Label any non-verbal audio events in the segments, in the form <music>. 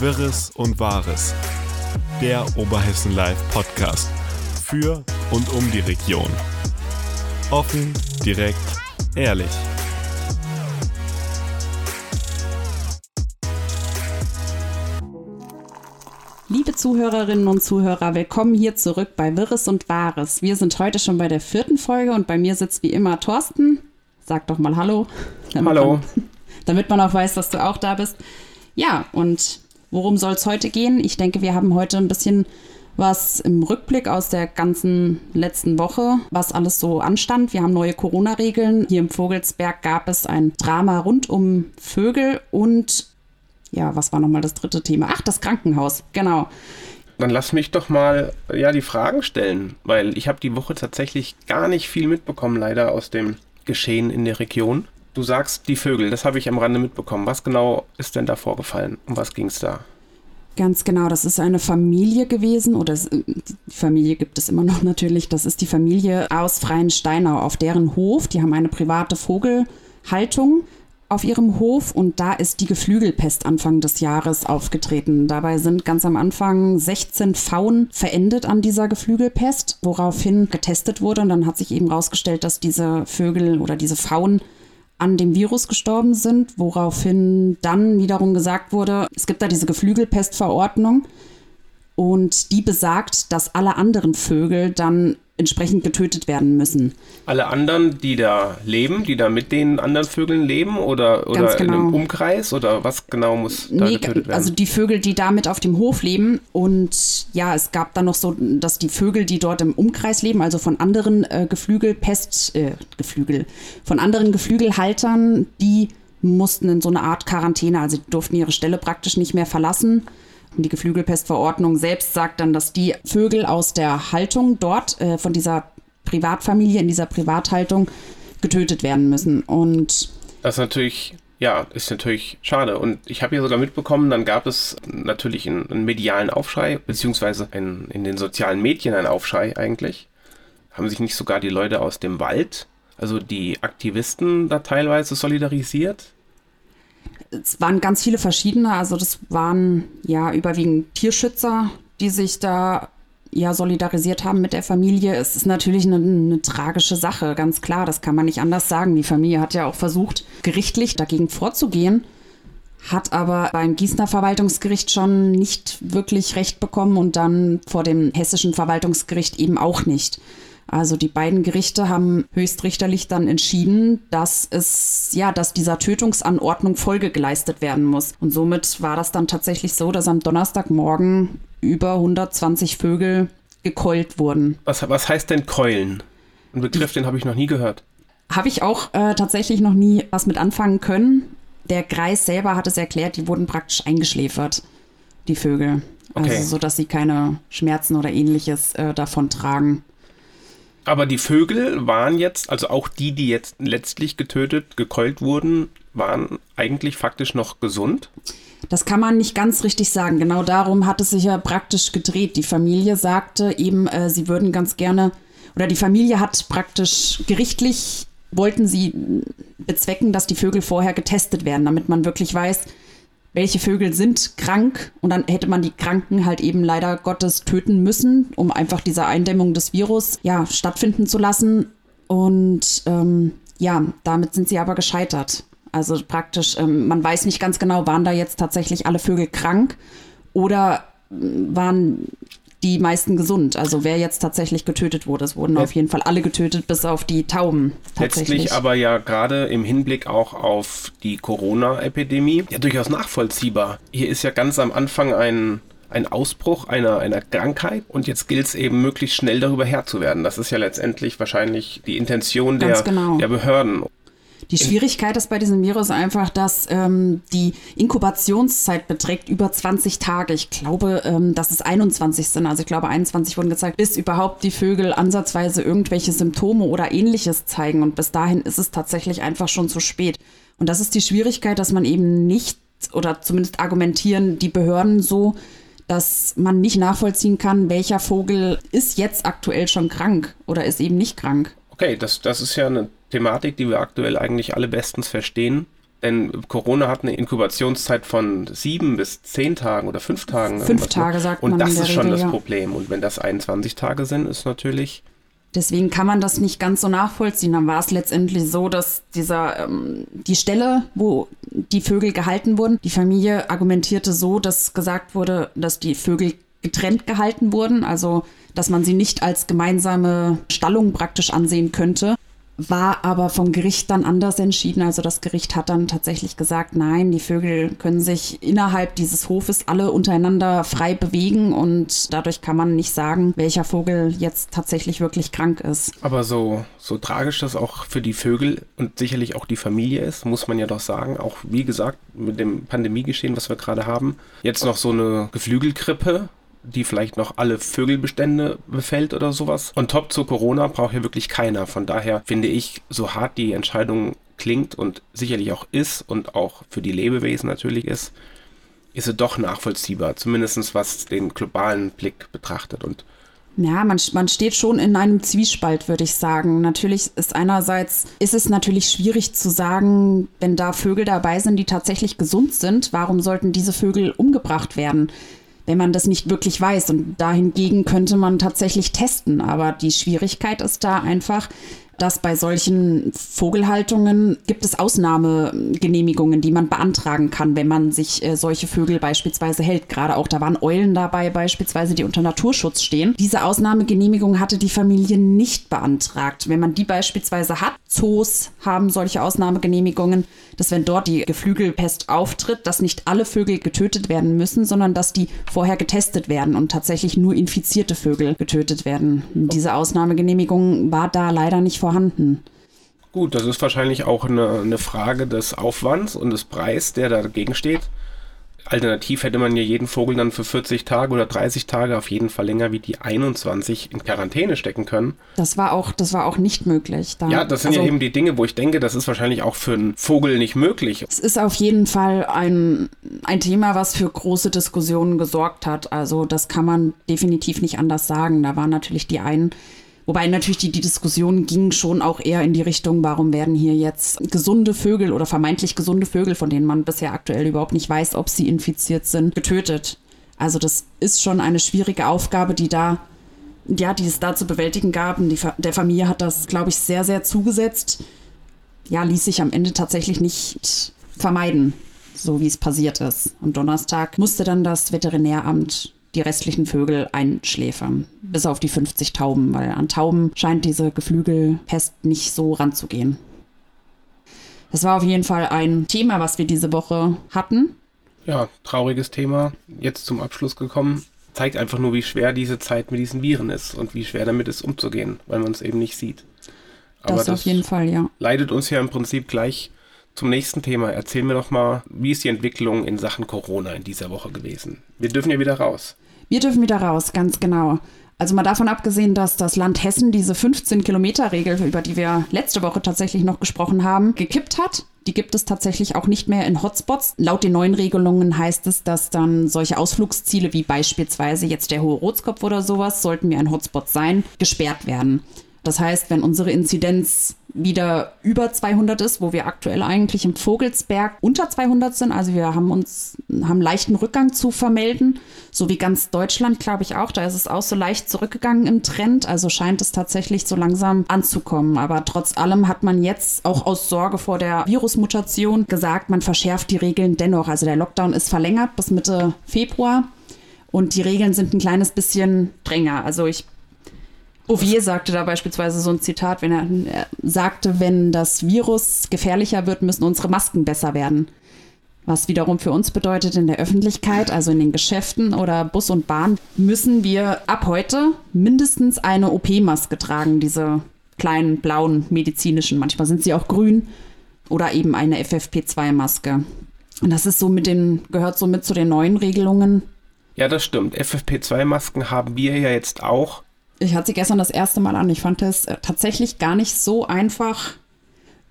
Wirres und Wahres. Der Oberhessen Live Podcast. Für und um die Region. Offen, direkt, ehrlich. Liebe Zuhörerinnen und Zuhörer, willkommen hier zurück bei Wirres und Wahres. Wir sind heute schon bei der vierten Folge und bei mir sitzt wie immer Thorsten. Sag doch mal Hallo. <laughs> Hallo. Man, <laughs> damit man auch weiß, dass du auch da bist. Ja, und worum soll es heute gehen? Ich denke, wir haben heute ein bisschen was im Rückblick aus der ganzen letzten Woche, was alles so anstand. Wir haben neue Corona-Regeln. Hier im Vogelsberg gab es ein Drama rund um Vögel und ja, was war nochmal das dritte Thema? Ach, das Krankenhaus, genau. Dann lass mich doch mal ja die Fragen stellen, weil ich habe die Woche tatsächlich gar nicht viel mitbekommen, leider aus dem Geschehen in der Region. Du sagst die Vögel, das habe ich am Rande mitbekommen. Was genau ist denn da vorgefallen? Um was ging es da? Ganz genau, das ist eine Familie gewesen, oder die Familie gibt es immer noch <laughs> natürlich. Das ist die Familie aus Freien Steinau, auf deren Hof. Die haben eine private Vogelhaltung auf ihrem Hof und da ist die Geflügelpest Anfang des Jahres aufgetreten. Dabei sind ganz am Anfang 16 Pfauen verendet an dieser Geflügelpest, woraufhin getestet wurde und dann hat sich eben herausgestellt, dass diese Vögel oder diese Pfauen an dem Virus gestorben sind, woraufhin dann wiederum gesagt wurde, es gibt da diese Geflügelpestverordnung. Und die besagt, dass alle anderen Vögel dann entsprechend getötet werden müssen. Alle anderen, die da leben, die da mit den anderen Vögeln leben oder, oder genau. in einem Umkreis oder was genau muss da nee, getötet werden? Also die Vögel, die da mit auf dem Hof leben und ja, es gab dann noch so, dass die Vögel, die dort im Umkreis leben, also von anderen äh, Geflügelpest, äh, Geflügel, von anderen Geflügelhaltern, die mussten in so eine Art Quarantäne, also die durften ihre Stelle praktisch nicht mehr verlassen die Geflügelpestverordnung selbst sagt dann, dass die Vögel aus der Haltung dort, äh, von dieser Privatfamilie, in dieser Privathaltung, getötet werden müssen. Und das ist natürlich, ja, ist natürlich schade. Und ich habe ja sogar mitbekommen, dann gab es natürlich einen, einen medialen Aufschrei, beziehungsweise ein, in den sozialen Medien einen Aufschrei eigentlich. Haben sich nicht sogar die Leute aus dem Wald, also die Aktivisten, da teilweise solidarisiert? Es waren ganz viele verschiedene. Also das waren ja überwiegend Tierschützer, die sich da ja solidarisiert haben mit der Familie. Es ist natürlich eine, eine, tragische Sache, ganz klar. Das kann man nicht anders sagen. Die Familie hat ja auch versucht, gerichtlich dagegen vorzugehen, hat aber beim Gießener Verwaltungsgericht schon nicht wirklich Recht bekommen und dann vor dem hessischen Verwaltungsgericht eben auch nicht. Also die beiden Gerichte haben höchstrichterlich dann entschieden, dass es ja, dass dieser Tötungsanordnung Folge geleistet werden muss. Und somit war das dann tatsächlich so, dass am Donnerstagmorgen über 120 Vögel gekeult wurden. Was, was heißt denn keulen? Ein Begriff, den habe ich noch nie gehört. Habe ich auch äh, tatsächlich noch nie was mit anfangen können. Der Greis selber hat es erklärt, die wurden praktisch eingeschläfert, die Vögel. Also okay. Also so, dass sie keine Schmerzen oder ähnliches äh, davon tragen. Aber die Vögel waren jetzt, also auch die, die jetzt letztlich getötet, gekeult wurden, waren eigentlich faktisch noch gesund? Das kann man nicht ganz richtig sagen. Genau darum hat es sich ja praktisch gedreht. Die Familie sagte eben, äh, sie würden ganz gerne, oder die Familie hat praktisch gerichtlich, wollten sie bezwecken, dass die Vögel vorher getestet werden, damit man wirklich weiß, welche Vögel sind krank und dann hätte man die Kranken halt eben leider Gottes töten müssen, um einfach diese Eindämmung des Virus ja stattfinden zu lassen. Und ähm, ja, damit sind sie aber gescheitert. Also praktisch, ähm, man weiß nicht ganz genau, waren da jetzt tatsächlich alle Vögel krank oder äh, waren die meisten gesund. Also wer jetzt tatsächlich getötet wurde, es wurden auf jeden Fall alle getötet, bis auf die Tauben. Letztlich aber ja gerade im Hinblick auch auf die Corona-Epidemie ja durchaus nachvollziehbar. Hier ist ja ganz am Anfang ein ein Ausbruch einer, einer Krankheit und jetzt gilt es eben möglichst schnell darüber Herr zu werden. Das ist ja letztendlich wahrscheinlich die Intention der, genau. der Behörden. Die Schwierigkeit ist bei diesem Virus einfach, dass ähm, die Inkubationszeit beträgt über 20 Tage. Ich glaube, ähm, dass es 21 sind. Also ich glaube, 21 wurden gezeigt, bis überhaupt die Vögel ansatzweise irgendwelche Symptome oder ähnliches zeigen. Und bis dahin ist es tatsächlich einfach schon zu spät. Und das ist die Schwierigkeit, dass man eben nicht oder zumindest argumentieren die Behörden so, dass man nicht nachvollziehen kann, welcher Vogel ist jetzt aktuell schon krank oder ist eben nicht krank. Okay, das, das ist ja eine Thematik, die wir aktuell eigentlich alle bestens verstehen. Denn Corona hat eine Inkubationszeit von sieben bis zehn Tagen oder fünf Tagen. Fünf Tage sagt Und man das in der ist schon Regel, das ja. Problem. Und wenn das 21 Tage sind, ist natürlich Deswegen kann man das nicht ganz so nachvollziehen. Dann war es letztendlich so, dass dieser ähm, die Stelle, wo die Vögel gehalten wurden, die Familie argumentierte so, dass gesagt wurde, dass die Vögel getrennt gehalten wurden, also dass man sie nicht als gemeinsame Stallung praktisch ansehen könnte. War aber vom Gericht dann anders entschieden. Also das Gericht hat dann tatsächlich gesagt, nein, die Vögel können sich innerhalb dieses Hofes alle untereinander frei bewegen und dadurch kann man nicht sagen, welcher Vogel jetzt tatsächlich wirklich krank ist. Aber so, so tragisch das auch für die Vögel und sicherlich auch die Familie ist, muss man ja doch sagen. Auch wie gesagt, mit dem Pandemiegeschehen, was wir gerade haben, jetzt noch so eine Geflügelgrippe, die vielleicht noch alle Vögelbestände befällt oder sowas. Und top zu Corona braucht hier wirklich keiner. Von daher finde ich, so hart die Entscheidung klingt und sicherlich auch ist und auch für die Lebewesen natürlich ist, ist sie doch nachvollziehbar. Zumindest was den globalen Blick betrachtet. Und Ja, man, man steht schon in einem Zwiespalt, würde ich sagen. Natürlich ist einerseits, ist es natürlich schwierig zu sagen, wenn da Vögel dabei sind, die tatsächlich gesund sind, warum sollten diese Vögel umgebracht werden? Wenn man das nicht wirklich weiß. Und dahingegen könnte man tatsächlich testen. Aber die Schwierigkeit ist da einfach, dass bei solchen Vogelhaltungen gibt es Ausnahmegenehmigungen, die man beantragen kann, wenn man sich äh, solche Vögel beispielsweise hält. Gerade auch, da waren Eulen dabei beispielsweise, die unter Naturschutz stehen. Diese Ausnahmegenehmigung hatte die Familie nicht beantragt. Wenn man die beispielsweise hat, Zoos haben solche Ausnahmegenehmigungen, dass wenn dort die Geflügelpest auftritt, dass nicht alle Vögel getötet werden müssen, sondern dass die vorher getestet werden und tatsächlich nur infizierte Vögel getötet werden. Diese Ausnahmegenehmigung war da leider nicht vorhanden. Gut, das ist wahrscheinlich auch eine, eine Frage des Aufwands und des Preis, der da dagegen steht. Alternativ hätte man ja jeden Vogel dann für 40 Tage oder 30 Tage auf jeden Fall länger wie die 21 in Quarantäne stecken können. Das war auch, das war auch nicht möglich. Da, Ja, das sind also, ja eben die Dinge, wo ich denke, das ist wahrscheinlich auch für einen Vogel nicht möglich. Es ist auf jeden Fall ein, ein Thema, was für große Diskussionen gesorgt hat. Also das kann man definitiv nicht anders sagen. Da waren natürlich die einen, wobei natürlich die, die Diskussion ging schon auch eher in die Richtung, warum werden hier jetzt gesunde Vögel oder vermeintlich gesunde Vögel, von denen man bisher aktuell überhaupt nicht weiß, ob sie infiziert sind, getötet. Also das ist schon eine schwierige Aufgabe, die da ja, die es da zu bewältigen gab. Die, der Familie hat das, glaube ich, sehr, sehr zugesetzt. Ja, ließ sich am Ende tatsächlich nicht vermeiden, so wie es passiert ist. Am Donnerstag musste dann das Veterinäramt die restlichen Vögel einschläfern, bis auf die 50 Tauben, weil an Tauben scheint diese Geflügelpest nicht so ranzugehen. Das war auf jeden Fall ein Thema, was wir diese Woche hatten. Ja, trauriges Thema. Jetzt zum Abschluss gekommen. Zeigt einfach nur, wie schwer diese Zeit mit diesen Viren ist und wie schwer damit ist umzugehen, weil man es eben nicht sieht. Aber Das, auf jeden Fall, ja. leitet uns ja im Prinzip gleich zum nächsten Thema. Erzähl mir doch mal, wie ist die Entwicklung in Sachen Corona in dieser Woche gewesen? Wir dürfen ja wieder raus. Wir dürfen wieder raus, ganz genau. Also mal davon abgesehen, dass das Land Hessen diese 15-Kilometer-Regel, über die wir letzte Woche tatsächlich noch gesprochen haben, gekippt hat. Die gibt es tatsächlich auch nicht mehr in Hotspots. Laut den neuen Regelungen heißt es, dass dann solche Ausflugsziele wie beispielsweise jetzt der Hohe Rotskopf oder sowas, sollten wir ein Hotspot sein, gesperrt werden. Das heißt, wenn unsere Inzidenz wieder über 200 ist, wo wir aktuell eigentlich im Vogelsberg unter 200 sind, also wir haben uns haben leichten Rückgang zu vermelden, so wie ganz Deutschland, glaube ich auch. Da ist es auch so leicht zurückgegangen im Trend, also scheint es tatsächlich so langsam anzukommen. Aber trotz allem hat man jetzt auch aus Sorge vor der Virusmutation gesagt, man verschärft die Regeln dennoch. Also der Lockdown ist verlängert bis Mitte Februar und die Regeln sind ein kleines bisschen strenger. Also ich Bouvier sagte da beispielsweise so ein Zitat, wenn er, er sagte, wenn das Virus gefährlicher wird, müssen unsere Masken besser werden. Was wiederum für uns bedeutet, in der Öffentlichkeit, also in den Geschäften oder Bus und Bahn, müssen wir ab heute mindestens eine OP-Maske tragen, diese kleinen blauen medizinischen. Manchmal sind sie auch grün oder eben eine FFP2-Maske. Und das ist so mit den, gehört so mit zu den neuen Regelungen. Ja, das stimmt. FFP2-Masken haben wir ja jetzt auch. Ich hatte sie gestern das erste Mal an. Ich fand es äh, tatsächlich gar nicht so einfach,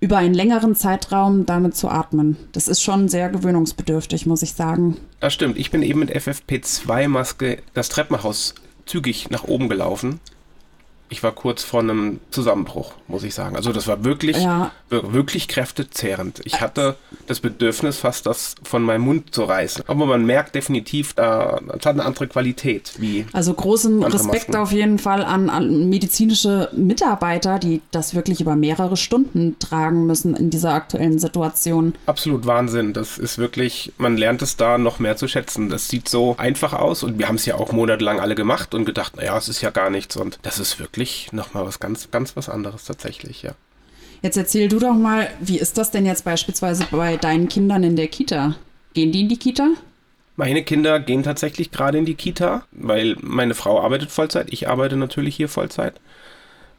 über einen längeren Zeitraum damit zu atmen. Das ist schon sehr gewöhnungsbedürftig, muss ich sagen. Das stimmt. Ich bin eben mit FFP2-Maske das Treppenhaus zügig nach oben gelaufen. Ich war kurz vor einem Zusammenbruch, muss ich sagen. Also das war wirklich, Ja. wirklich kräftezehrend. Ich hatte das Bedürfnis, fast das von meinem Mund zu reißen. Aber man merkt definitiv, da hat eine andere Qualität. Also großen Respekt Masken. auf jeden Fall an, an medizinische Mitarbeiter, die das wirklich über mehrere Stunden tragen müssen in dieser aktuellen Situation. absolut Wahnsinn. Das ist wirklich, man lernt es da noch mehr zu schätzen. Das sieht so einfach aus und wir haben es ja auch monatelang alle gemacht und gedacht, naja, es ist ja gar nichts. Und das ist wirklich nochmal was ganz, ganz was anderes tatsächlich, ja. Jetzt erzähl du doch mal, wie ist das denn jetzt beispielsweise bei deinen Kindern in der Kita? Gehen die in die Kita? Meine Kinder gehen tatsächlich gerade in die Kita, weil meine Frau arbeitet Vollzeit, ich arbeite natürlich hier Vollzeit.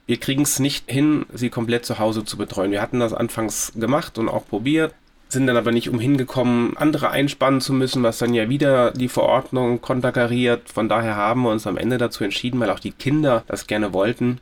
Wir kriegen es nicht hin, sie komplett zu Hause zu betreuen. Wir hatten das anfangs gemacht und auch probiert, sind dann aber nicht umhin gekommen, andere einspannen zu müssen, was dann ja wieder die Verordnung konterkariert. Von daher haben wir uns am Ende dazu entschieden, weil auch die Kinder das gerne wollten,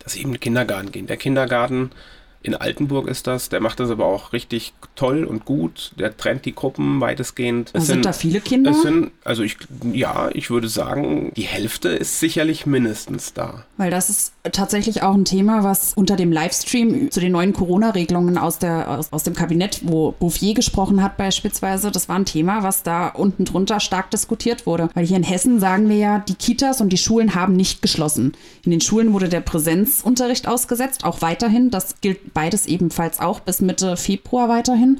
dass sie eben in den Kindergarten gehen. Der Kindergarten in Altenburg ist das, der macht das aber auch richtig toll und gut. Der trennt die Gruppen weitestgehend. Also sind da viele Kinder? Es sind, also ich, ja, ich würde sagen, die Hälfte ist sicherlich mindestens da. Weil das ist tatsächlich auch ein Thema, was unter dem Livestream zu den neuen Corona-Regelungen aus, der, aus, aus dem Kabinett, wo Bouffier gesprochen hat beispielsweise, das war ein Thema, was da unten drunter stark diskutiert wurde. Weil hier in Hessen sagen wir ja, die Kitas und die Schulen haben nicht geschlossen. In den Schulen wurde der Präsenzunterricht ausgesetzt, auch weiterhin. Das gilt beides ebenfalls auch bis Mitte Februar weiterhin.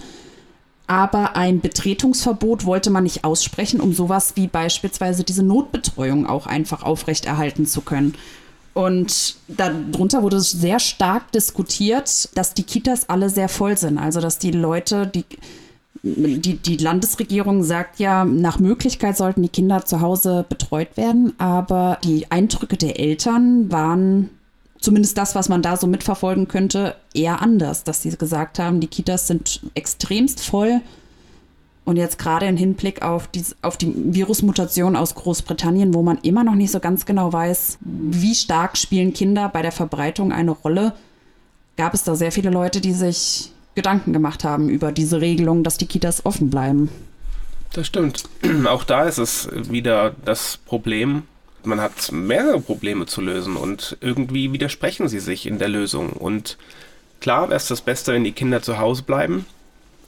Aber ein Betretungsverbot wollte man nicht aussprechen, um sowas wie beispielsweise diese Notbetreuung auch einfach aufrechterhalten zu können. Und darunter wurde sehr stark diskutiert, dass die Kitas alle sehr voll sind. Also dass die Leute, die, die, die Landesregierung sagt ja, nach Möglichkeit sollten die Kinder zu Hause betreut werden. Aber die Eindrücke der Eltern waren zumindest das, was man da so mitverfolgen könnte, eher anders, dass sie gesagt haben, die Kitas sind extremst voll. Und jetzt gerade im Hinblick auf die, auf die Virusmutation aus Großbritannien, wo man immer noch nicht so ganz genau weiß, wie stark spielen Kinder bei der Verbreitung eine Rolle, gab es da sehr viele Leute, die sich Gedanken gemacht haben über diese Regelung, dass die Kitas offen bleiben. Das stimmt. <clears throat> Auch da ist es wieder das Problem. Man hat mehrere Probleme zu lösen und irgendwie widersprechen sie sich in der Lösung. Und klar wäre es das Beste, wenn die Kinder zu Hause bleiben.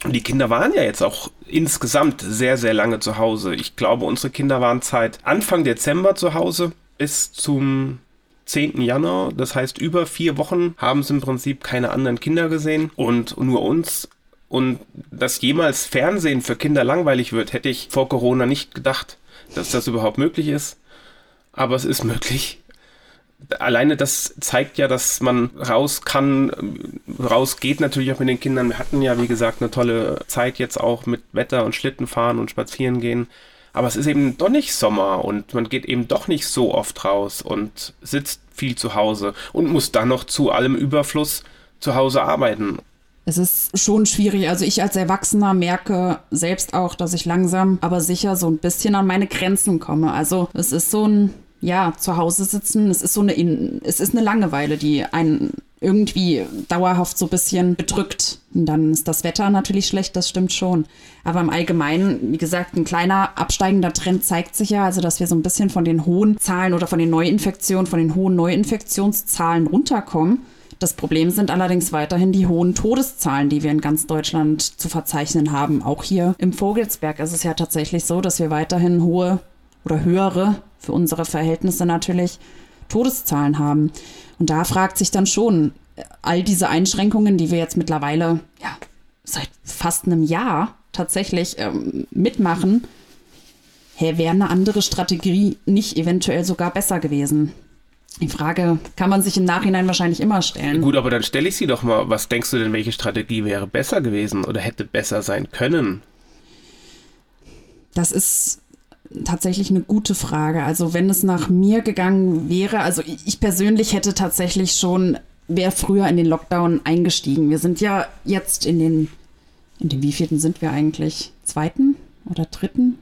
Und die Kinder waren ja jetzt auch insgesamt sehr, sehr lange zu Hause. Ich glaube, unsere Kinder waren seit Anfang Dezember zu Hause bis zum 10. Januar. Das heißt, über vier Wochen haben sie im Prinzip keine anderen Kinder gesehen und nur uns. Und dass jemals Fernsehen für Kinder langweilig wird, hätte ich vor Corona nicht gedacht, dass das überhaupt möglich ist. Aber es ist möglich. Alleine das zeigt ja, dass man raus kann, raus geht natürlich auch mit den Kindern. Wir hatten ja, wie gesagt, eine tolle Zeit jetzt auch mit Wetter und Schlittenfahren und Spazieren gehen. Aber es ist eben doch nicht Sommer und man geht eben doch nicht so oft raus und sitzt viel zu Hause und muss dann noch zu allem Überfluss zu Hause arbeiten. Es ist schon schwierig. Also ich als Erwachsener merke selbst auch, dass ich langsam, aber sicher so ein bisschen an meine Grenzen komme. Also es ist so ein, ja, zu Hause sitzen, es ist so eine, es ist eine Langeweile, die einen irgendwie dauerhaft so ein bisschen bedrückt. Und dann ist das Wetter natürlich schlecht, das stimmt schon. Aber im Allgemeinen, wie gesagt, ein kleiner absteigender Trend zeigt sich ja, also dass wir so ein bisschen von den hohen Zahlen oder von den Neuinfektionen, von den hohen Neuinfektionszahlen runterkommen. Das Problem sind allerdings weiterhin die hohen Todeszahlen, die wir in ganz Deutschland zu verzeichnen haben. Auch hier im Vogelsberg ist es ja tatsächlich so, dass wir weiterhin hohe oder höhere, für unsere Verhältnisse natürlich, Todeszahlen haben. Und da fragt sich dann schon, all diese Einschränkungen, die wir jetzt mittlerweile ja, seit fast einem Jahr tatsächlich ähm, mitmachen, wäre eine andere Strategie nicht eventuell sogar besser gewesen? Die Frage kann man sich im Nachhinein wahrscheinlich immer stellen. Gut, aber dann stelle ich sie doch mal. Was denkst du denn, welche Strategie wäre besser gewesen oder hätte besser sein können? Das ist tatsächlich eine gute Frage. Also wenn es nach mir gegangen wäre, also ich persönlich hätte tatsächlich schon, wäre früher in den Lockdown eingestiegen. Wir sind ja jetzt in den, in den wievielten sind wir eigentlich? Zweiten oder dritten?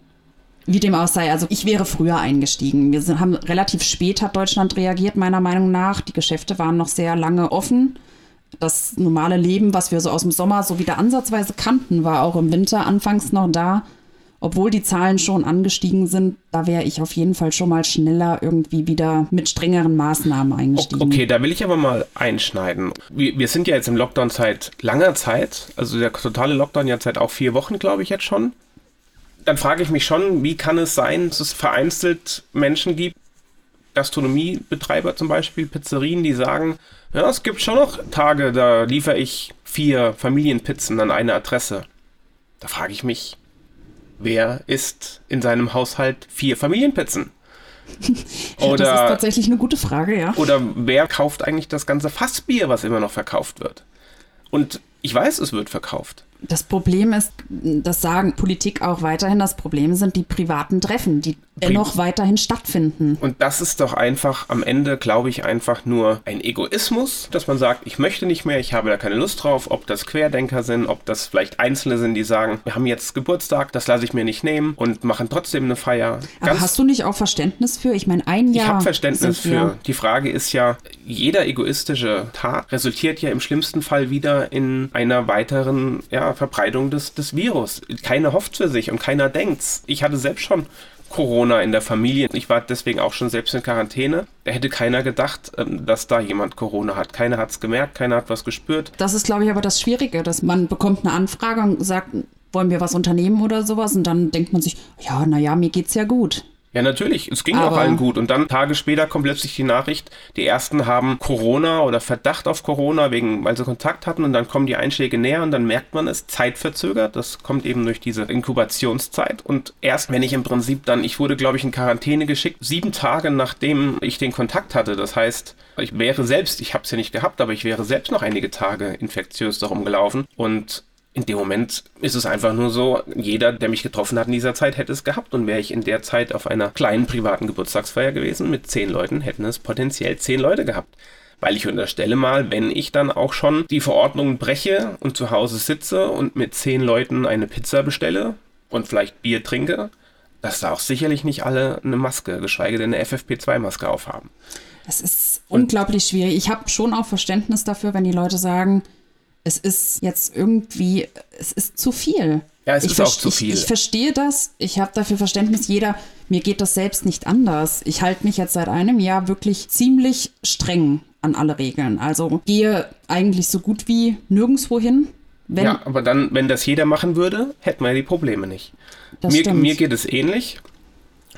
Wie dem auch sei, also ich wäre früher eingestiegen. Wir sind, haben relativ spät hat Deutschland reagiert, meiner Meinung nach. Die Geschäfte waren noch sehr lange offen. Das normale Leben, was wir so aus dem Sommer so wieder ansatzweise kannten, war auch im Winter anfangs noch da. obwohl die Zahlen schon angestiegen sind, da wäre ich auf jeden Fall schon mal schneller irgendwie wieder mit strengeren Maßnahmen eingestiegen. Okay, da will ich aber mal einschneiden. Wir, wir sind ja jetzt im Lockdown seit langer Zeit, also der totale Lockdown jetzt seit auch vier Wochen, glaube ich jetzt schon. Dann frage ich mich schon, wie kann es sein, dass es vereinzelt Menschen gibt, Gastronomiebetreiber zum Beispiel, Pizzerien, die sagen, ja, es gibt schon noch Tage, da liefere ich vier Familienpizzen an eine Adresse. Da frage ich mich, wer isst in seinem Haushalt vier Familienpizzen? Oder, <laughs> das ist tatsächlich eine gute Frage, ja. Oder wer kauft eigentlich das ganze Fassbier, was immer noch verkauft wird? Und ich weiß, es wird verkauft. Das Problem ist, das sagen Politik auch weiterhin, das Problem sind die privaten Treffen, die dennoch weiterhin stattfinden. Und das ist doch einfach am Ende, glaube ich, einfach nur ein Egoismus, dass man sagt, ich möchte nicht mehr, ich habe da keine Lust drauf, ob das Querdenker sind, ob das vielleicht Einzelne sind, die sagen, wir haben jetzt Geburtstag, das lasse ich mir nicht nehmen und machen trotzdem eine Feier. Ganz Aber hast du nicht auch Verständnis für? Ich meine, ein Jahr. Ich habe Verständnis für. Die Frage ist ja, jeder egoistische Tat resultiert ja im schlimmsten Fall wieder in einer weiteren ja, Verbreitung des, des Virus. Keiner hofft für sich und keiner denkt's. Ich hatte selbst schon Corona in der Familie. Ich war deswegen auch schon selbst in Quarantäne. Da hätte keiner gedacht, ähm, dass da jemand Corona hat. Keiner hat es gemerkt, keiner hat was gespürt. Das ist, glaube ich, aber das Schwierige, dass man bekommt eine Anfrage und sagt, wollen wir was unternehmen oder sowas? Und dann denkt man sich, ja, naja, mir geht's ja gut. Ja, natürlich. Es ging Aber auch allen gut. Und dann Tage später kommt plötzlich die Nachricht, die ersten haben Corona oder Verdacht auf Corona, wegen, weil sie Kontakt hatten und dann kommen die Einschläge näher und dann merkt man es zeitverzögert. Das kommt eben durch diese Inkubationszeit. Und erst wenn ich im Prinzip dann, ich wurde, glaube ich, in Quarantäne geschickt, sieben Tage nachdem ich den Kontakt hatte. Das heißt, ich wäre selbst, ich habe es ja nicht gehabt, aber ich wäre selbst noch einige Tage infektiös darum gelaufen. Und in dem Moment ist es einfach nur so, jeder, der mich getroffen hat in dieser Zeit, hätte es gehabt. Und wäre ich in der Zeit auf einer kleinen privaten Geburtstagsfeier gewesen mit zehn Leuten, hätten es potenziell zehn Leute gehabt. Weil ich unterstelle mal, wenn ich dann auch schon die Verordnungen breche und zu Hause sitze und mit zehn Leuten eine Pizza bestelle und vielleicht Bier trinke, dass da auch sicherlich nicht alle eine Maske, geschweige denn eine FFP2-Maske aufhaben. Das ist und unglaublich schwierig. Ich habe schon auch Verständnis dafür, wenn die Leute sagen, es ist jetzt irgendwie, es ist zu viel. Ja, es ich ist auch zu viel. Ich, ich verstehe das, ich habe dafür Verständnis. Jeder, mir geht das selbst nicht anders. Ich halte mich jetzt seit einem Jahr wirklich ziemlich streng an alle Regeln. Also gehe eigentlich so gut wie nirgendwo hin. ja, aber dann, wenn das jeder machen würde, hätten wir die Probleme nicht. Mir, mir geht es ähnlich.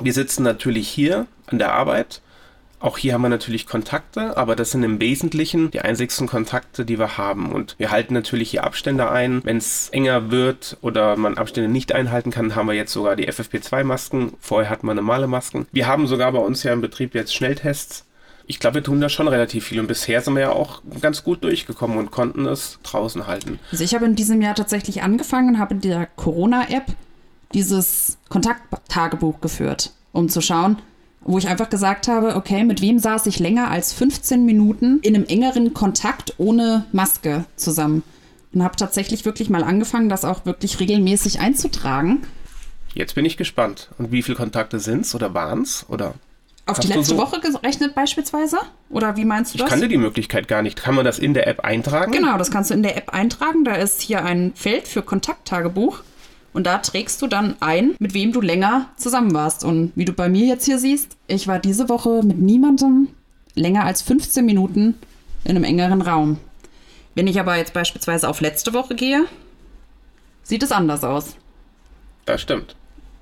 Wir sitzen natürlich hier an der Arbeit auch hier haben wir natürlich Kontakte, aber das sind im Wesentlichen die einzigsten Kontakte, die wir haben. Und wir halten natürlich hier Abstände ein. Wenn es enger wird oder man Abstände nicht einhalten kann, haben wir jetzt sogar die FFP2-Masken. Vorher hatten wir normale Masken. Wir haben sogar bei uns ja im Betrieb jetzt Schnelltests. Ich glaube, wir tun da schon relativ viel und bisher sind wir ja auch ganz gut durchgekommen und konnten es draußen halten. Also ich habe in diesem Jahr tatsächlich angefangen und habe in der Corona-App dieses Kontakttagebuch geführt, um zu schauen, wo ich einfach gesagt habe, okay, mit wem saß ich länger als 15 Minuten in einem engeren Kontakt ohne Maske zusammen? Und habe tatsächlich wirklich mal angefangen, das auch wirklich regelmäßig einzutragen. Jetzt bin ich gespannt. Und wie viele Kontakte sind es oder waren es? Oder auf die letzte so? Woche gerechnet beispielsweise? Oder wie meinst du das? Ich kannte die Möglichkeit gar nicht. Kann man das in der App eintragen? Genau, das kannst du in der App eintragen. Da ist hier ein Feld für Kontakttagebuch. Und da trägst du dann ein, mit wem du länger zusammen warst. Und wie du bei mir jetzt hier siehst, ich war diese Woche mit niemandem länger als 15 Minuten in einem engeren Raum. Wenn ich aber jetzt beispielsweise auf letzte Woche gehe, sieht es anders aus. Das stimmt.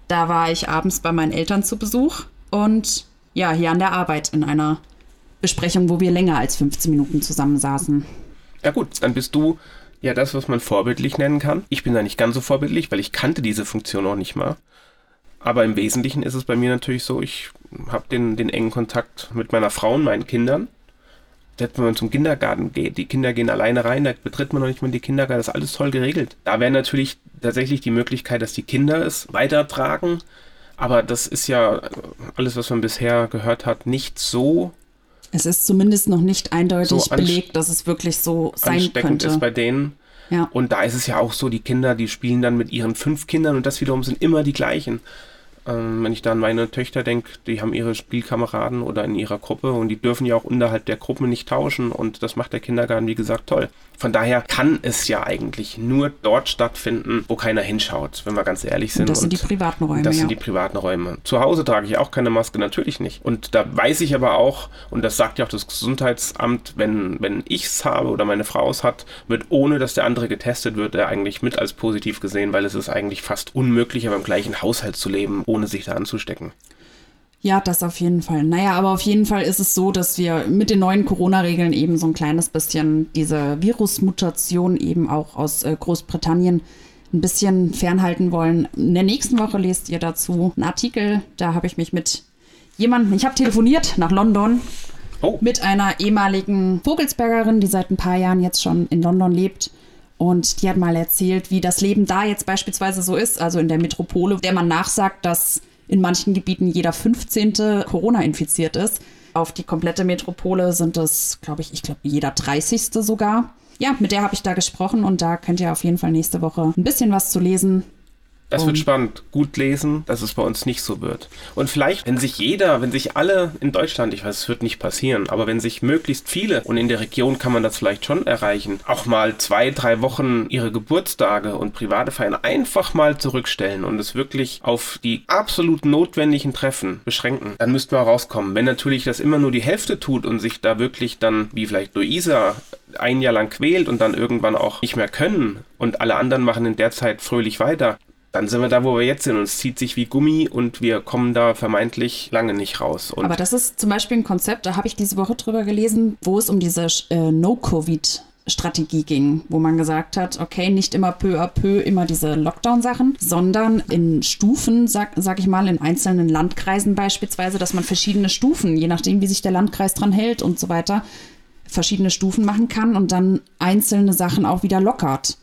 Da war ich abends bei meinen Eltern zu Besuch und ja, hier an der Arbeit in einer Besprechung, wo wir länger als 15 Minuten zusammensaßen. Ja gut, dann bist du ja das, was man vorbildlich nennen kann. Ich bin da nicht ganz so vorbildlich, weil ich kannte diese Funktion auch nicht mal. Aber im Wesentlichen ist es bei mir natürlich so, ich habe den, den engen Kontakt mit meiner Frau und meinen Kindern. Wenn man zum Kindergarten geht, die Kinder gehen alleine rein, da betritt man noch nicht mal die Kindergarten, das ist alles toll geregelt. Da wäre natürlich tatsächlich die Möglichkeit, dass die Kinder es weitertragen. Aber das ist ja alles, was man bisher gehört hat, nicht so es ist zumindest noch nicht eindeutig so belegt, dass es wirklich so sein könnte. ist bei denen. Ja. Und da ist es ja auch so, die Kinder, die spielen dann mit ihren fünf Kindern und das wiederum sind immer die gleichen. Ähm, wenn ich da an meine Töchter denke, die haben ihre Spielkameraden oder in ihrer Gruppe und die dürfen ja auch unterhalb der Gruppe nicht tauschen und das macht der Kindergarten, wie gesagt, toll. Von daher kann es ja eigentlich nur dort stattfinden, wo keiner hinschaut, wenn wir ganz ehrlich sind. Und das sind und die privaten Räume. Das ja. sind die privaten Räume. Zu Hause trage ich auch keine Maske, natürlich nicht. Und da weiß ich aber auch, und das sagt ja auch das Gesundheitsamt, wenn, wenn ich es habe oder meine Frau es hat, wird ohne, dass der andere getestet wird, er eigentlich mit als positiv gesehen, weil es ist eigentlich fast unmöglich, aber im gleichen Haushalt zu leben, ohne sich da anzustecken. Ja, das auf jeden Fall. Naja, aber auf jeden Fall ist es so, dass wir mit den neuen Corona-Regeln eben so ein kleines bisschen diese Virusmutation eben auch aus äh, Großbritannien ein bisschen fernhalten wollen. In der nächsten Woche lest ihr dazu einen Artikel. Da habe ich mich mit jemandem, ich habe telefoniert nach London oh. mit einer ehemaligen Vogelsbergerin, die seit ein paar Jahren jetzt schon in London lebt. Und die hat mal erzählt, wie das Leben da jetzt beispielsweise so ist, also in der Metropole, der man nachsagt, dass in manchen Gebieten jeder 15. Corona infiziert ist. Auf die komplette Metropole sind es, glaube ich, ich glaube jeder 30. sogar. Ja, mit der habe ich da gesprochen und da könnt ihr auf jeden Fall nächste Woche ein bisschen was zu lesen das wird spannend. Gut lesen, dass es bei uns nicht so wird. Und vielleicht, wenn sich jeder, wenn sich alle in Deutschland, ich weiß, es wird nicht passieren, aber wenn sich möglichst viele, und in der Region kann man das vielleicht schon erreichen, auch mal zwei, drei Wochen ihre Geburtstage und private Feiern einfach mal zurückstellen und es wirklich auf die absolut notwendigen Treffen beschränken, dann müssten wir rauskommen. Wenn natürlich das immer nur die Hälfte tut und sich da wirklich dann, wie vielleicht Luisa, ein Jahr lang quält und dann irgendwann auch nicht mehr können und alle anderen machen in der Zeit fröhlich weiter, dann sind wir da, wo wir jetzt sind und es zieht sich wie Gummi und wir kommen da vermeintlich lange nicht raus. Und Aber das ist zum Beispiel ein Konzept, da habe ich diese Woche drüber gelesen, wo es um diese äh, No-Covid Strategie ging, wo man gesagt hat, okay, nicht immer peu à peu immer diese Lockdown-Sachen, sondern in Stufen, sag, sag ich mal, in einzelnen Landkreisen beispielsweise, dass man verschiedene Stufen, je nachdem, wie sich der Landkreis dran hält und so weiter, verschiedene Stufen machen kann und dann einzelne Sachen auch wieder lockert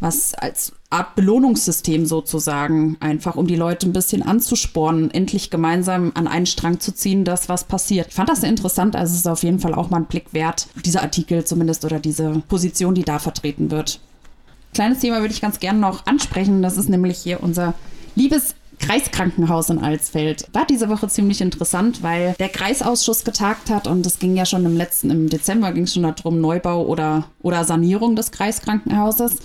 was als Art Belohnungssystem sozusagen, einfach um die Leute ein bisschen anzuspornen, endlich gemeinsam an einen Strang zu ziehen, das was passiert. Ich fand das sehr interessant, also es ist auf jeden Fall auch mal ein Blick wert, dieser Artikel zumindest oder diese Position, die da vertreten wird. Kleines Thema würde ich ganz gerne noch ansprechen, das ist nämlich hier unser liebes Kreiskrankenhaus in Alsfeld. War diese Woche ziemlich interessant, weil der Kreisausschuss getagt hat und es ging ja schon im letzten, im Dezember ging es schon darum, Neubau oder, oder Sanierung des Kreiskrankenhauses.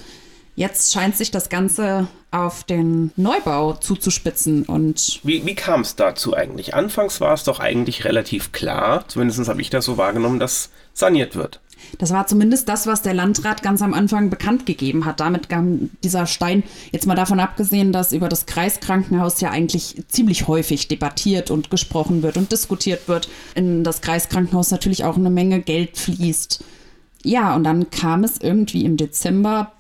Jetzt scheint sich das Ganze auf den Neubau zuzuspitzen und. Wie, wie kam es dazu eigentlich? Anfangs war es doch eigentlich relativ klar, zumindest habe ich das so wahrgenommen, dass saniert wird. Das war zumindest das, was der Landrat ganz am Anfang bekannt gegeben hat. Damit kam dieser Stein, jetzt mal davon abgesehen, dass über das Kreiskrankenhaus ja eigentlich ziemlich häufig debattiert und gesprochen wird und diskutiert wird, in das Kreiskrankenhaus natürlich auch eine Menge Geld fließt. Ja, und dann kam es irgendwie im Dezember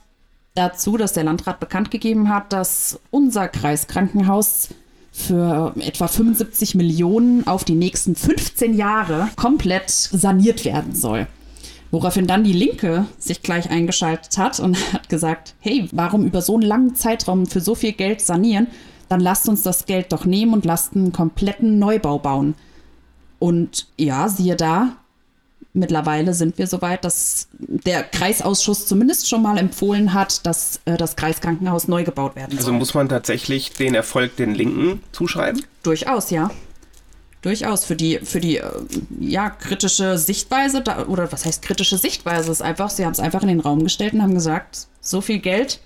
dazu, dass der Landrat bekannt gegeben hat, dass unser Kreiskrankenhaus für etwa 75 Millionen auf die nächsten 15 Jahre komplett saniert werden soll. Woraufhin dann die Linke sich gleich eingeschaltet hat und <laughs> hat gesagt, hey, warum über so einen langen Zeitraum für so viel Geld sanieren? Dann lasst uns das Geld doch nehmen und lasst einen kompletten Neubau bauen. Und ja, siehe da, mittlerweile sind wir so weit, dass der Kreisausschuss zumindest schon mal empfohlen hat, dass äh, das Kreiskrankenhaus neu gebaut werden also soll. Also muss man tatsächlich den Erfolg den Linken zuschreiben? Durchaus, ja. Durchaus für die, für die äh, ja, kritische Sichtweise, da, oder was heißt kritische Sichtweise? ist einfach, sie haben es einfach in den Raum gestellt und haben gesagt, so viel Geld,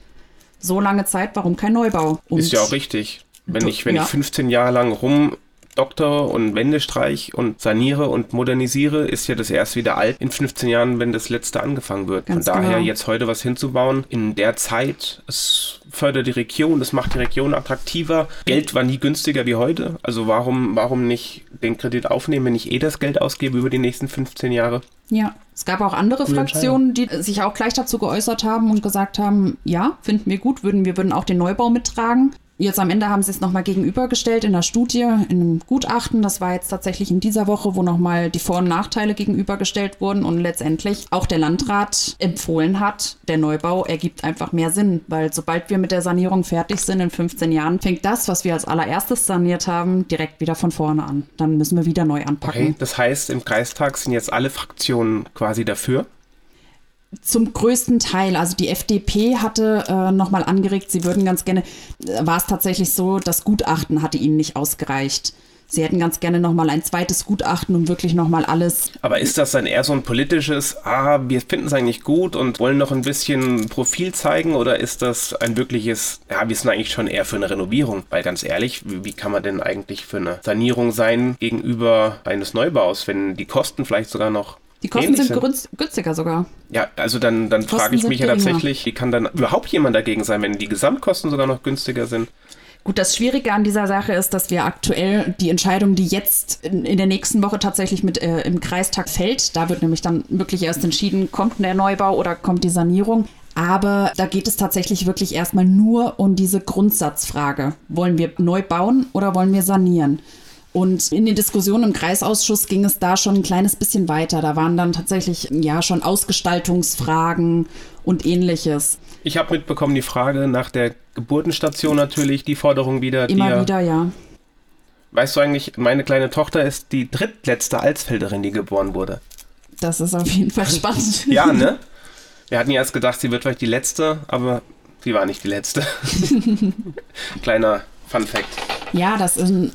so lange Zeit, warum kein Neubau? Und ist ja auch richtig. Wenn ich, wenn ja. ich 15 Jahre lang rum Doktor und Wendestreich und saniere und modernisiere, ist ja das erst wieder alt in 15 Jahren, wenn das letzte angefangen wird. Ganz Von daher genau. jetzt heute was hinzubauen, in der Zeit, es fördert die Region, es macht die Region attraktiver. Geld war nie günstiger wie heute. Also warum, warum nicht den Kredit aufnehmen, wenn ich eh das Geld ausgebe über die nächsten 15 Jahre? Ja, es gab auch andere Gute Fraktionen, die sich auch gleich dazu geäußert haben und gesagt haben, ja, finden wir gut, würden wir würden auch den Neubau mittragen. Jetzt am Ende haben sie es nochmal gegenübergestellt in der Studie, in einem Gutachten. Das war jetzt tatsächlich in dieser Woche, wo nochmal die Vor- und Nachteile gegenübergestellt wurden und letztendlich auch der Landrat empfohlen hat, der Neubau ergibt einfach mehr Sinn, weil sobald wir mit der Sanierung fertig sind in 15 Jahren, fängt das, was wir als allererstes saniert haben, direkt wieder von vorne an. Dann müssen wir wieder neu anpacken. Okay, das heißt, im Kreistag sind jetzt alle Fraktionen quasi dafür? Zum größten Teil. Also die FDP hatte äh, nochmal angeregt, sie würden ganz gerne, äh, war es tatsächlich so, das Gutachten hatte ihnen nicht ausgereicht. Sie hätten ganz gerne nochmal ein zweites Gutachten, um wirklich nochmal alles. Aber ist das dann eher so ein politisches, ah, wir finden es eigentlich gut und wollen noch ein bisschen Profil zeigen oder ist das ein wirkliches, ja, wir sind eigentlich schon eher für eine Renovierung? Weil ganz ehrlich, wie, wie kann man denn eigentlich für eine Sanierung sein gegenüber eines Neubaus, wenn die Kosten vielleicht sogar noch die Kosten sind, sind günstiger sogar. Ja, also dann, dann frage ich mich ja tatsächlich, wie kann dann überhaupt jemand dagegen sein, wenn die Gesamtkosten sogar noch günstiger sind? Gut, das Schwierige an dieser Sache ist, dass wir aktuell die Entscheidung, die jetzt in, in der nächsten Woche tatsächlich mit äh, im Kreistag fällt, da wird nämlich dann wirklich erst entschieden, kommt der Neubau oder kommt die Sanierung. Aber da geht es tatsächlich wirklich erstmal nur um diese Grundsatzfrage. Wollen wir neu bauen oder wollen wir sanieren? Und in den Diskussionen im Kreisausschuss ging es da schon ein kleines bisschen weiter. Da waren dann tatsächlich ja schon Ausgestaltungsfragen und ähnliches. Ich habe mitbekommen die Frage nach der Geburtenstation natürlich, die Forderung wieder. Immer wieder, ja. Weißt du eigentlich, meine kleine Tochter ist die drittletzte Alsfelderin, die geboren wurde. Das ist auf jeden Fall spannend. ja, <laughs> ne? Wir hatten ja erst gedacht, sie wird vielleicht die letzte, aber sie war nicht die letzte. <laughs> Kleiner Fun Fact. Ja, das ist ein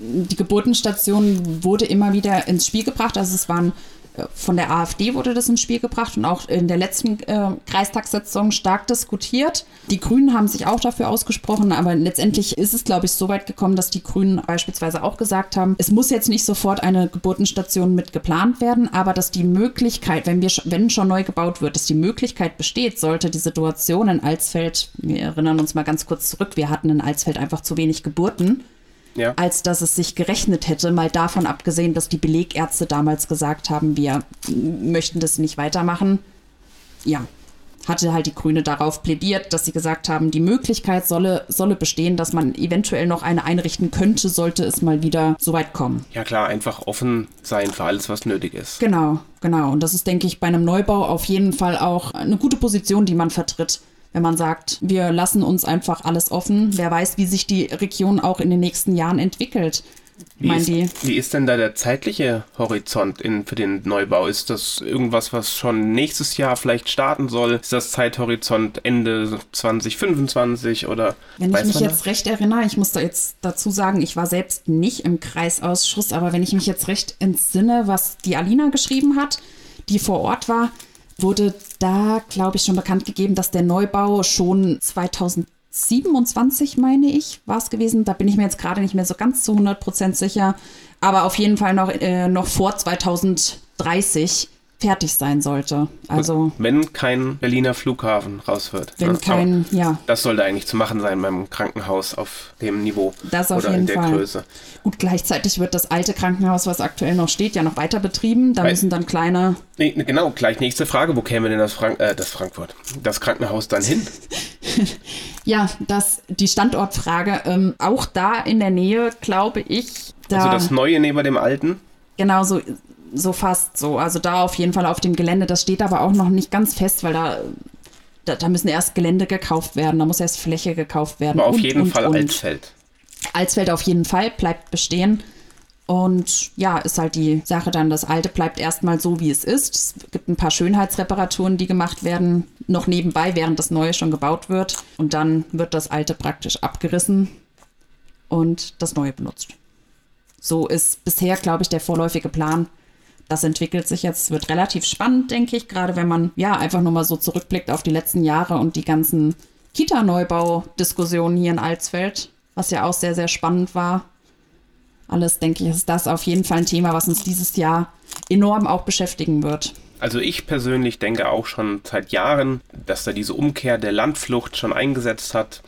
die Geburtenstation wurde immer wieder ins Spiel gebracht. Also es waren äh, von der AfD wurde das ins Spiel gebracht und auch in der letzten äh, Kreistagssitzung stark diskutiert. Die Grünen haben sich auch dafür ausgesprochen, aber letztendlich ist es, glaube ich, so weit gekommen, dass die Grünen beispielsweise auch gesagt haben, es muss jetzt nicht sofort eine Geburtenstation mit geplant werden, aber dass die Möglichkeit, wenn wir wenn schon neu gebaut wird, dass die Möglichkeit besteht, sollte die Situation in Alsfeld, wir erinnern uns mal ganz kurz zurück, wir hatten in Alsfeld einfach zu wenig Geburten ja. als dass es sich gerechnet hätte. Mal davon abgesehen, dass die Belegärzte damals gesagt haben, wir möchten das nicht weitermachen. Ja, hatte halt die Grüne darauf plädiert, dass sie gesagt haben, die Möglichkeit solle, solle bestehen, dass man eventuell noch eine einrichten könnte, sollte es mal wieder so weit kommen. Ja klar, einfach offen sein für alles, was nötig ist. Genau, genau. Und das ist, denke ich, bei einem Neubau auf jeden Fall auch eine gute Position, die man vertritt wenn man sagt, wir lassen uns einfach alles offen. Wer weiß, wie sich die Region auch in den nächsten Jahren entwickelt. Wie ist, wie ist, denn da der zeitliche Horizont in, für den Neubau? Ist das irgendwas, was schon nächstes Jahr vielleicht starten soll? Ist das Zeithorizont Ende 2025 oder? Wenn ich mich jetzt recht erinnere, ich muss da jetzt dazu sagen, ich war selbst nicht im Kreisausschuss, aber wenn ich mich jetzt recht entsinne, was die Alina geschrieben hat, die vor Ort war, wurde da, glaube ich, schon bekannt gegeben, dass der Neubau schon 2027, meine ich, war es gewesen. Da bin ich mir jetzt gerade nicht mehr so ganz zu 100 Prozent sicher. Aber auf jeden Fall noch, äh, noch vor 2030 fertig sein sollte. Also wenn kein Berliner Flughafen raus wird. Wenn das kein, ja. Das sollte eigentlich zu machen sein beim Krankenhaus auf dem Niveau das auf oder jeden in der Fall. Größe. Gut, gleichzeitig wird das alte Krankenhaus, was aktuell noch steht, ja noch weiter betrieben. Da Weil, müssen dann kleine. Nee, genau, gleich nächste Frage. Wo käme denn das, Frank äh, das Frankfurt, das Krankenhaus dann hin? <laughs> ja, das, die Standortfrage. Ähm, auch da in der Nähe, glaube ich. Da, also das Neue neben dem Alten? Genau, so so fast so. Also da auf jeden Fall auf dem Gelände. Das steht aber auch noch nicht ganz fest, weil da, da, da müssen erst Gelände gekauft werden, da muss erst Fläche gekauft werden. Aber auf und, jeden und, Fall und. Alsfeld. Alsfeld auf jeden Fall bleibt bestehen. Und ja, ist halt die Sache dann, das Alte bleibt erstmal so, wie es ist. Es gibt ein paar Schönheitsreparaturen, die gemacht werden, noch nebenbei, während das Neue schon gebaut wird. Und dann wird das Alte praktisch abgerissen und das Neue benutzt. So ist bisher, glaube ich, der vorläufige Plan das entwickelt sich jetzt, wird relativ spannend, denke ich, gerade wenn man ja einfach nur mal so zurückblickt auf die letzten Jahre und die ganzen Kita-Neubau-Diskussionen hier in Alsfeld, was ja auch sehr, sehr spannend war. Alles, denke ich, ist das auf jeden Fall ein Thema, was uns dieses Jahr enorm auch beschäftigen wird. Also ich persönlich denke auch schon seit Jahren, dass da diese Umkehr der Landflucht schon eingesetzt hat.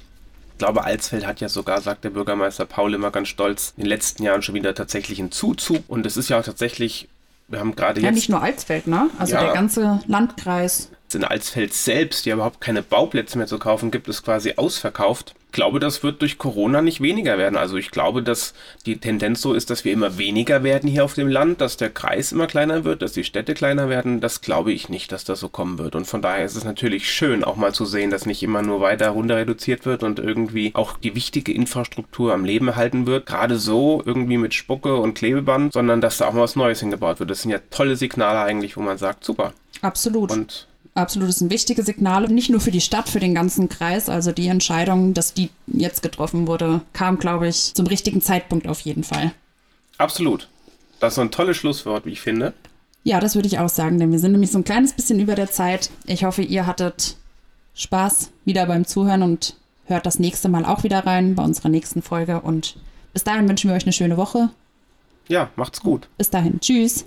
Ich glaube, Alsfeld hat ja sogar, sagt der Bürgermeister Paul immer ganz stolz, in den letzten Jahren schon wieder tatsächlich einen Zuzug. Und es ist ja auch tatsächlich wir haben gerade ja, jetzt. Ja, nicht nur Alsfeld, ne? Also ja, der ganze Landkreis. In Alsfeld selbst, ja überhaupt keine Bauplätze mehr zu kaufen gibt, ist quasi ausverkauft. Ich glaube, das wird durch Corona nicht weniger werden. Also ich glaube, dass die Tendenz so ist, dass wir immer weniger werden hier auf dem Land, dass der Kreis immer kleiner wird, dass die Städte kleiner werden. Das glaube ich nicht, dass das so kommen wird. Und von daher ist es natürlich schön, auch mal zu sehen, dass nicht immer nur weiter runter reduziert wird und irgendwie auch die wichtige Infrastruktur am Leben erhalten wird. Gerade so irgendwie mit Spucke und Klebeband, sondern dass da auch mal was Neues hingebaut wird. Das sind ja tolle Signale eigentlich, wo man sagt, super. Absolut. Und absolut, das sind wichtige Signale, nicht nur für die Stadt, für den ganzen Kreis. Also die Entscheidung, dass die jetzt getroffen wurde, kam, glaube ich, zum richtigen Zeitpunkt auf jeden Fall. Absolut. Das ist ein tolles Schlusswort, wie ich finde. Ja, das würde ich auch sagen, denn wir sind nämlich so ein kleines bisschen über der Zeit. Ich hoffe, ihr hattet Spaß wieder beim Zuhören und hört das nächste Mal auch wieder rein bei unserer nächsten Folge. Und bis dahin wünschen wir euch eine schöne Woche. Ja, macht's gut. Bis dahin. Tschüss.